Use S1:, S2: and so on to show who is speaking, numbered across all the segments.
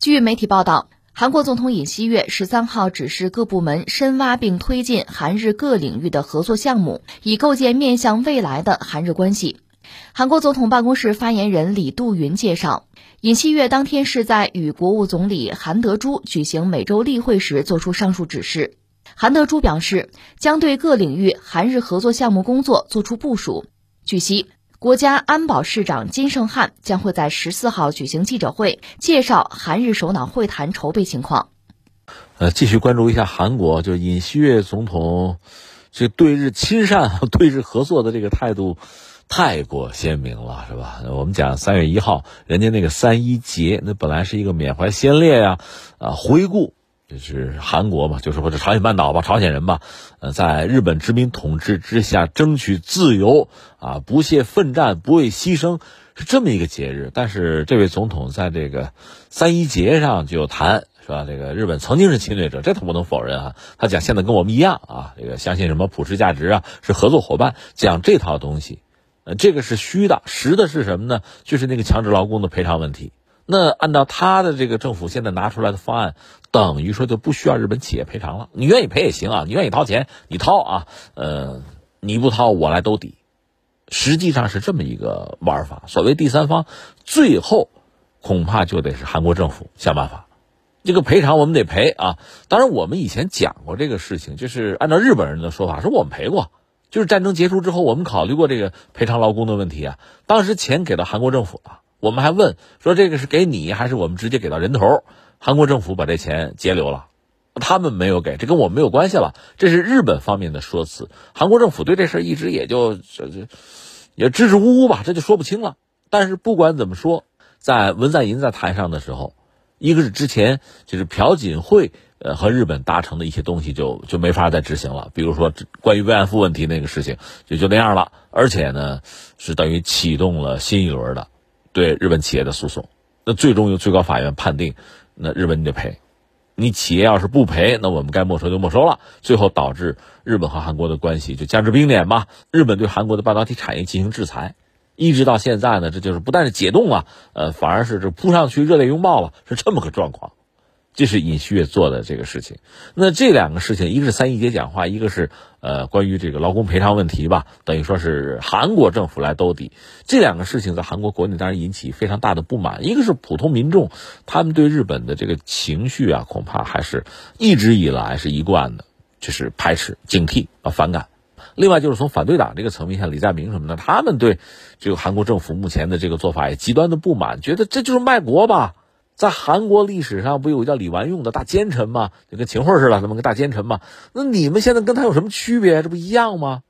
S1: 据媒体报道，韩国总统尹锡悦十三号指示各部门深挖并推进韩日各领域的合作项目，以构建面向未来的韩日关系。韩国总统办公室发言人李杜云介绍，尹锡悦当天是在与国务总理韩德洙举行每周例会时作出上述指示。韩德洙表示，将对各领域韩日合作项目工作作出部署。据悉，国家安保市长金圣汉将会在十四号举行记者会，介绍韩日首脑会谈筹备情况。
S2: 呃，继续关注一下韩国，就尹锡悦总统这对日亲善、对日合作的这个态度。太过鲜明了，是吧？我们讲三月一号，人家那个三一节，那本来是一个缅怀先烈呀，啊，回顾，就是韩国嘛，就是或者朝鲜半岛吧，朝鲜人吧，呃，在日本殖民统治之下争取自由啊，不懈奋战，不畏牺牲，是这么一个节日。但是这位总统在这个三一节上就谈，是吧？这个日本曾经是侵略者，这他不能否认啊。他讲现在跟我们一样啊，这个相信什么普世价值啊，是合作伙伴，讲这套东西。这个是虚的，实的是什么呢？就是那个强制劳工的赔偿问题。那按照他的这个政府现在拿出来的方案，等于说就不需要日本企业赔偿了。你愿意赔也行啊，你愿意掏钱你掏啊，呃，你不掏我来兜底。实际上是这么一个玩法。所谓第三方，最后恐怕就得是韩国政府想办法。这个赔偿我们得赔啊。当然，我们以前讲过这个事情，就是按照日本人的说法，说我们赔过。就是战争结束之后，我们考虑过这个赔偿劳工的问题啊。当时钱给到韩国政府了，我们还问说这个是给你还是我们直接给到人头？韩国政府把这钱截留了，他们没有给，这跟我们没有关系了。这是日本方面的说辞。韩国政府对这事一直也就这这也支支吾吾吧，这就说不清了。但是不管怎么说，在文在寅在台上的时候，一个是之前就是朴槿惠。呃，和日本达成的一些东西就就没法再执行了，比如说关于慰安妇问题那个事情，就就那样了。而且呢，是等于启动了新一轮的对日本企业的诉讼。那最终由最高法院判定，那日本你得赔。你企业要是不赔，那我们该没收就没收了。最后导致日本和韩国的关系就僵持冰点嘛。日本对韩国的半导体产业进行制裁，一直到现在呢，这就是不但是解冻了，呃，反而是这扑上去热烈拥抱了，是这么个状况。这是尹锡悦做的这个事情，那这两个事情，一个是三一节讲话，一个是呃关于这个劳工赔偿问题吧，等于说是韩国政府来兜底。这两个事情在韩国国内当然引起非常大的不满，一个是普通民众，他们对日本的这个情绪啊，恐怕还是一直以来是一贯的，就是排斥、警惕啊、反感。另外就是从反对党这个层面，像李在明什么的，他们对这个韩国政府目前的这个做法也极端的不满，觉得这就是卖国吧。在韩国历史上不有个叫李完用的大奸臣吗？就跟秦桧似的，那么个大奸臣吗？那你们现在跟他有什么区别？这不一样吗？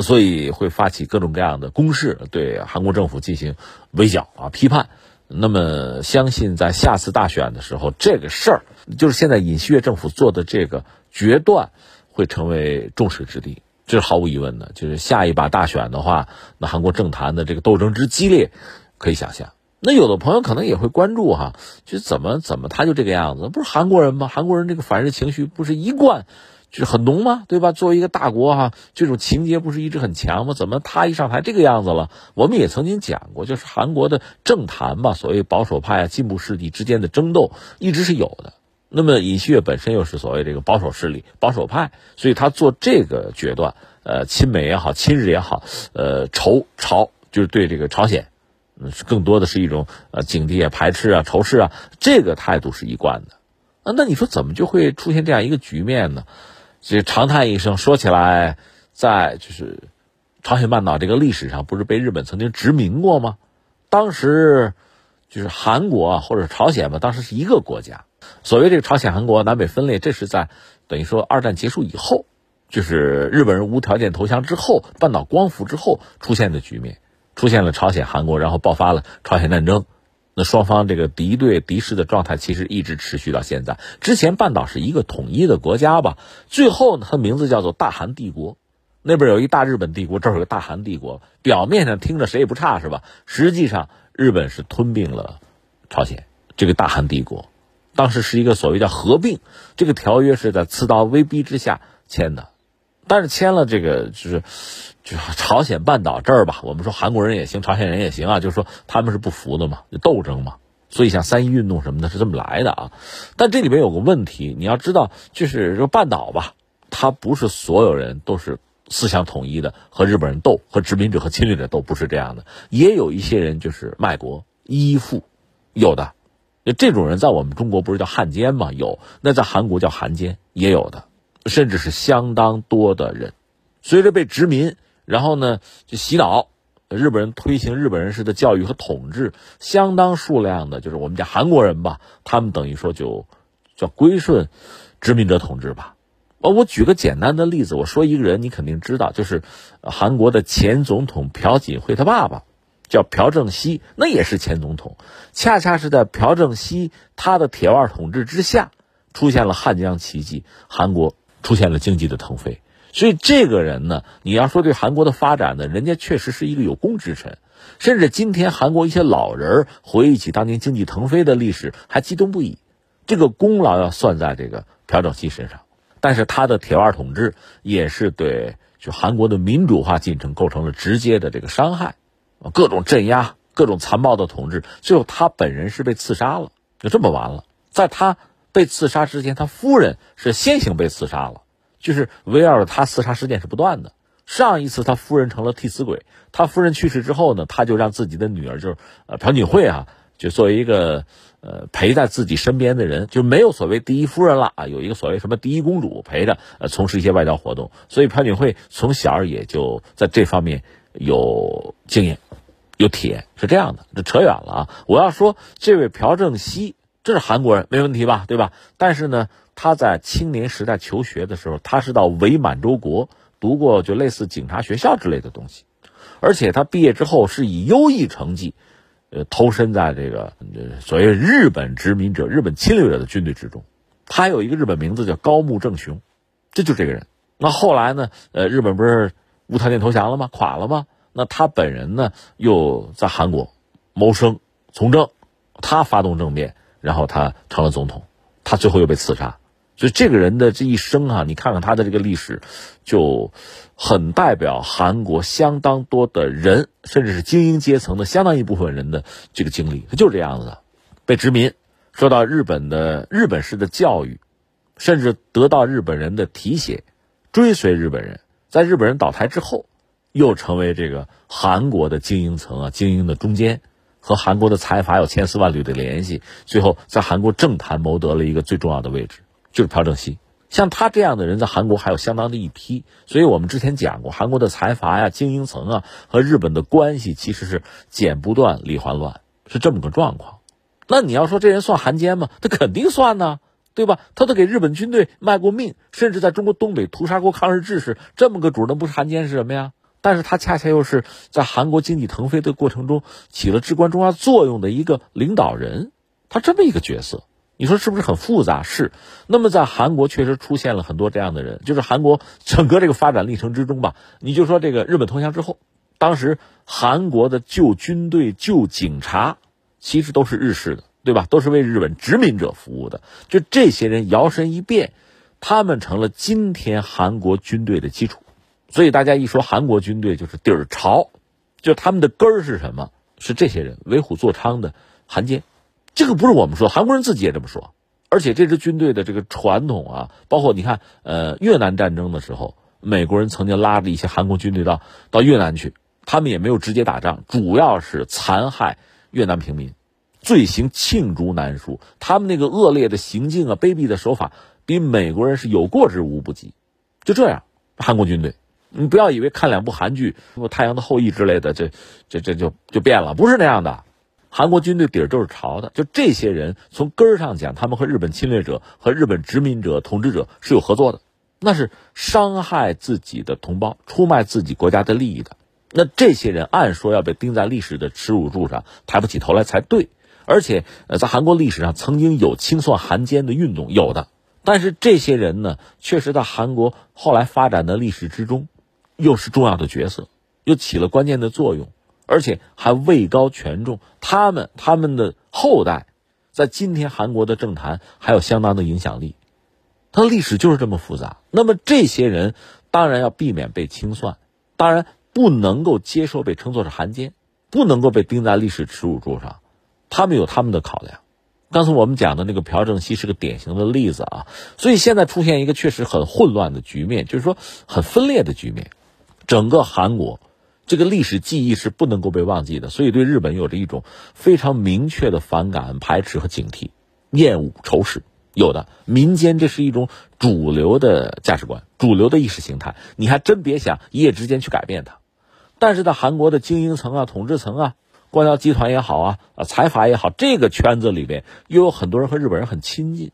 S2: 所以会发起各种各样的攻势，对韩国政府进行围剿啊、批判。那么相信在下次大选的时候，这个事儿就是现在尹锡悦政府做的这个决断，会成为众矢之的，这是毫无疑问的。就是下一把大选的话，那韩国政坛的这个斗争之激烈，可以想象。那有的朋友可能也会关注哈，就怎么怎么他就这个样子，不是韩国人吗？韩国人这个反日情绪不是一贯就是很浓吗？对吧？作为一个大国哈，这种情节不是一直很强吗？怎么他一上台这个样子了？我们也曾经讲过，就是韩国的政坛吧，所谓保守派啊、进步势力之间的争斗一直是有的。那么尹锡悦本身又是所谓这个保守势力、保守派，所以他做这个决断，呃，亲美也好，亲日也好，呃，仇朝就是对这个朝鲜。是更多的是一种呃警惕啊、排斥啊、仇视啊，这个态度是一贯的。啊，那你说怎么就会出现这样一个局面呢？这长叹一声，说起来，在就是朝鲜半岛这个历史上，不是被日本曾经殖民过吗？当时就是韩国啊，或者朝鲜吧，当时是一个国家。所谓这个朝鲜、韩国南北分裂，这是在等于说二战结束以后，就是日本人无条件投降之后，半岛光复之后出现的局面。出现了朝鲜、韩国，然后爆发了朝鲜战争，那双方这个敌对敌视的状态其实一直持续到现在。之前半岛是一个统一的国家吧，最后呢，它名字叫做大韩帝国，那边有一大日本帝国，这儿有个大韩帝国。表面上听着谁也不差是吧？实际上日本是吞并了朝鲜这个大韩帝国，当时是一个所谓叫合并，这个条约是在刺刀威逼之下签的，但是签了这个就是。就朝鲜半岛这儿吧，我们说韩国人也行，朝鲜人也行啊，就是说他们是不服的嘛，斗争嘛，所以像三一运动什么的是这么来的啊。但这里面有个问题，你要知道，就是说半岛吧，它不是所有人都是思想统一的，和日本人斗，和殖民者和侵略者斗，不是这样的。也有一些人就是卖国依附，有的。这种人在我们中国不是叫汉奸吗？有，那在韩国叫韩奸，也有的，甚至是相当多的人。随着被殖民，然后呢就洗脑，日本人推行日本人式的教育和统治，相当数量的，就是我们讲韩国人吧，他们等于说就叫归顺殖民者统治吧。哦，我举个简单的例子，我说一个人，你肯定知道，就是韩国的前总统朴槿惠他爸爸。叫朴正熙，那也是前总统，恰恰是在朴正熙他的铁腕统治之下，出现了汉江奇迹，韩国出现了经济的腾飞。所以这个人呢，你要说对韩国的发展呢，人家确实是一个有功之臣，甚至今天韩国一些老人回忆起当年经济腾飞的历史，还激动不已。这个功劳要算在这个朴正熙身上，但是他的铁腕统治也是对就韩国的民主化进程构成了直接的这个伤害。各种镇压，各种残暴的统治，最后他本人是被刺杀了，就这么完了。在他被刺杀之前，他夫人是先行被刺杀了，就是围绕着他刺杀事件是不断的。上一次他夫人成了替死鬼，他夫人去世之后呢，他就让自己的女儿，就是呃朴槿惠啊，就作为一个呃陪在自己身边的人，就没有所谓第一夫人了啊，有一个所谓什么第一公主陪着，呃从事一些外交活动。所以朴槿惠从小也就在这方面有经验。有体验是这样的，这扯远了啊！我要说，这位朴正熙，这是韩国人，没问题吧？对吧？但是呢，他在青年时代求学的时候，他是到伪满洲国读过就类似警察学校之类的东西，而且他毕业之后是以优异成绩，呃，投身在这个所谓日本殖民者、日本侵略者的军队之中。他有一个日本名字叫高木正雄，这就这个人。那后来呢？呃，日本不是无条件投降了吗？垮了吗？那他本人呢，又在韩国谋生从政，他发动政变，然后他成了总统，他最后又被刺杀。所以这个人的这一生啊，你看看他的这个历史，就很代表韩国相当多的人，甚至是精英阶层的相当一部分人的这个经历。他就是这样子的，被殖民，受到日本的日本式的教育，甚至得到日本人的提携，追随日本人，在日本人倒台之后。又成为这个韩国的精英层啊，精英的中间，和韩国的财阀有千丝万缕的联系。最后在韩国政坛谋得了一个最重要的位置，就是朴正熙。像他这样的人，在韩国还有相当的一批。所以我们之前讲过，韩国的财阀呀、精英层啊，和日本的关系其实是剪不断、理还乱，是这么个状况。那你要说这人算汉奸吗？他肯定算呢，对吧？他都给日本军队卖过命，甚至在中国东北屠杀过抗日志士，这么个主，那不是汉奸是什么呀？但是他恰恰又是在韩国经济腾飞的过程中起了至关重要作用的一个领导人，他这么一个角色，你说是不是很复杂？是。那么在韩国确实出现了很多这样的人，就是韩国整个这个发展历程之中吧，你就说这个日本投降之后，当时韩国的旧军队、旧警察其实都是日式的，对吧？都是为日本殖民者服务的。就这些人摇身一变，他们成了今天韩国军队的基础。所以大家一说韩国军队就是底儿朝，就他们的根儿是什么？是这些人为虎作伥的汉奸，这个不是我们说，韩国人自己也这么说。而且这支军队的这个传统啊，包括你看，呃，越南战争的时候，美国人曾经拉着一些韩国军队到到越南去，他们也没有直接打仗，主要是残害越南平民，罪行罄竹难书。他们那个恶劣的行径啊，卑鄙的手法，比美国人是有过之无不及。就这样，韩国军队。你不要以为看两部韩剧，什么《太阳的后裔》之类的，这、这、这就就变了，不是那样的。韩国军队底儿都是朝的，就这些人从根儿上讲，他们和日本侵略者、和日本殖民者、统治者是有合作的，那是伤害自己的同胞、出卖自己国家的利益的。那这些人按说要被钉在历史的耻辱柱上，抬不起头来才对。而且，呃，在韩国历史上曾经有清算韩奸的运动，有的。但是这些人呢，确实在韩国后来发展的历史之中。又是重要的角色，又起了关键的作用，而且还位高权重。他们他们的后代，在今天韩国的政坛还有相当的影响力。他的历史就是这么复杂。那么这些人当然要避免被清算，当然不能够接受被称作是汉奸，不能够被钉在历史耻辱柱上。他们有他们的考量。刚才我们讲的那个朴正熙是个典型的例子啊，所以现在出现一个确实很混乱的局面，就是说很分裂的局面。整个韩国这个历史记忆是不能够被忘记的，所以对日本有着一种非常明确的反感、排斥和警惕、厌恶、仇视。有的民间这是一种主流的价值观、主流的意识形态，你还真别想一夜之间去改变它。但是在韩国的精英层啊、统治层啊。官僚集团也好啊，啊财阀也好，这个圈子里面又有很多人和日本人很亲近，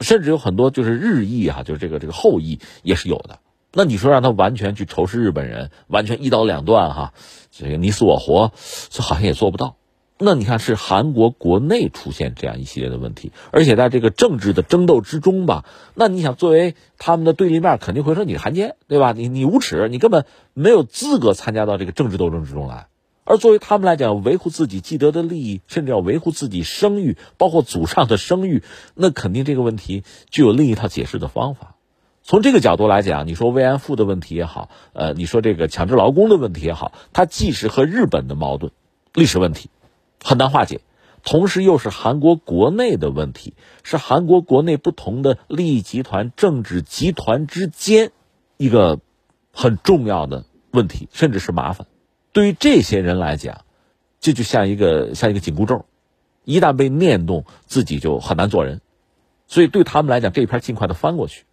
S2: 甚至有很多就是日裔哈，就是这个这个后裔也是有的。那你说让他完全去仇视日本人，完全一刀两断哈，这个你死我活，这好像也做不到。那你看是韩国国内出现这样一系列的问题，而且在这个政治的争斗之中吧，那你想作为他们的对立面，肯定会说你是汉奸对吧？你你无耻，你根本没有资格参加到这个政治斗争之中来。而作为他们来讲，维护自己既得的利益，甚至要维护自己声誉，包括祖上的声誉，那肯定这个问题就有另一套解释的方法。从这个角度来讲，你说慰安妇的问题也好，呃，你说这个强制劳工的问题也好，它既是和日本的矛盾、历史问题很难化解，同时又是韩国国内的问题，是韩国国内不同的利益集团、政治集团之间一个很重要的问题，甚至是麻烦。对于这些人来讲，这就像一个像一个紧箍咒，一旦被念动，自己就很难做人。所以对他们来讲，这一篇尽快的翻过去，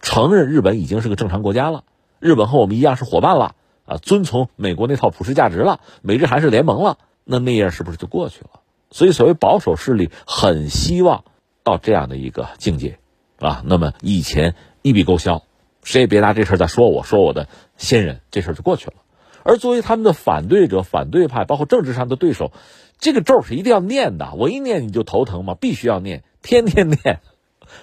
S2: 承认日本已经是个正常国家了，日本和我们一样是伙伴了啊，遵从美国那套普世价值了，美日韩是联盟了，那那样是不是就过去了？所以所谓保守势力很希望到这样的一个境界啊，那么以前一笔勾销，谁也别拿这事儿再说我说我的先人，这事儿就过去了。而作为他们的反对者、反对派，包括政治上的对手，这个咒是一定要念的。我一念你就头疼嘛，必须要念，天天念。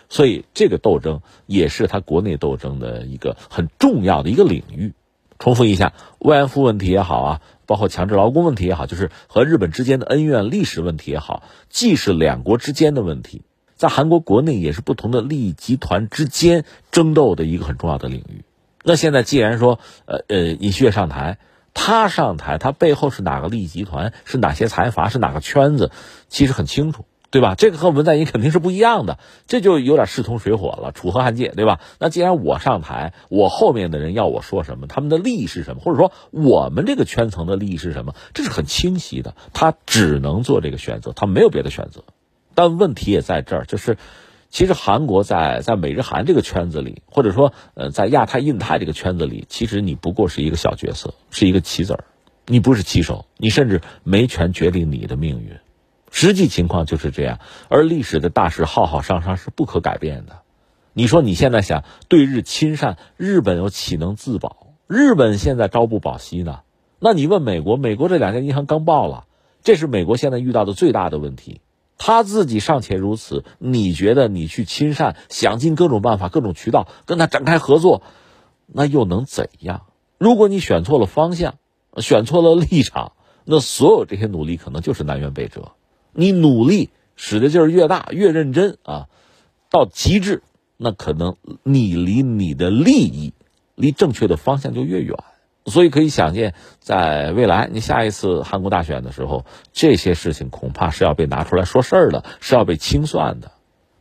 S2: 所以这个斗争也是他国内斗争的一个很重要的一个领域。重复一下，慰安妇问题也好啊，包括强制劳工问题也好，就是和日本之间的恩怨、历史问题也好，既是两国之间的问题，在韩国国内也是不同的利益集团之间争斗的一个很重要的领域。那现在既然说，呃呃，尹锡悦上台。他上台，他背后是哪个利益集团？是哪些财阀？是哪个圈子？其实很清楚，对吧？这个和文在寅肯定是不一样的，这就有点势同水火了，楚河汉界，对吧？那既然我上台，我后面的人要我说什么，他们的利益是什么，或者说我们这个圈层的利益是什么，这是很清晰的。他只能做这个选择，他没有别的选择。但问题也在这儿，就是。其实韩国在在美日韩这个圈子里，或者说呃在亚太印太这个圈子里，其实你不过是一个小角色，是一个棋子儿，你不是棋手，你甚至没权决定你的命运。实际情况就是这样，而历史的大势浩浩汤汤是不可改变的。你说你现在想对日亲善，日本又岂能自保？日本现在朝不保夕呢？那你问美国，美国这两家银行刚爆了，这是美国现在遇到的最大的问题。他自己尚且如此，你觉得你去亲善，想尽各种办法、各种渠道跟他展开合作，那又能怎样？如果你选错了方向，选错了立场，那所有这些努力可能就是南辕北辙。你努力使的劲儿越大，越认真啊，到极致，那可能你离你的利益，离正确的方向就越远。所以可以想见，在未来你下一次韩国大选的时候，这些事情恐怕是要被拿出来说事儿的，是要被清算的。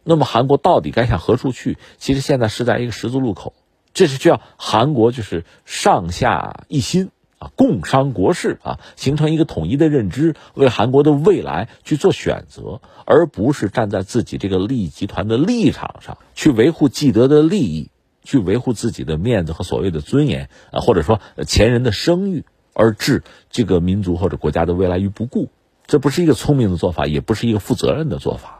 S2: 那么韩国到底该向何处去？其实现在是在一个十字路口，这是需要韩国就是上下一心啊，共商国事啊，形成一个统一的认知，为韩国的未来去做选择，而不是站在自己这个利益集团的立场上去维护既得的利益。去维护自己的面子和所谓的尊严啊，或者说前人的声誉，而置这个民族或者国家的未来于不顾，这不是一个聪明的做法，也不是一个负责任的做法。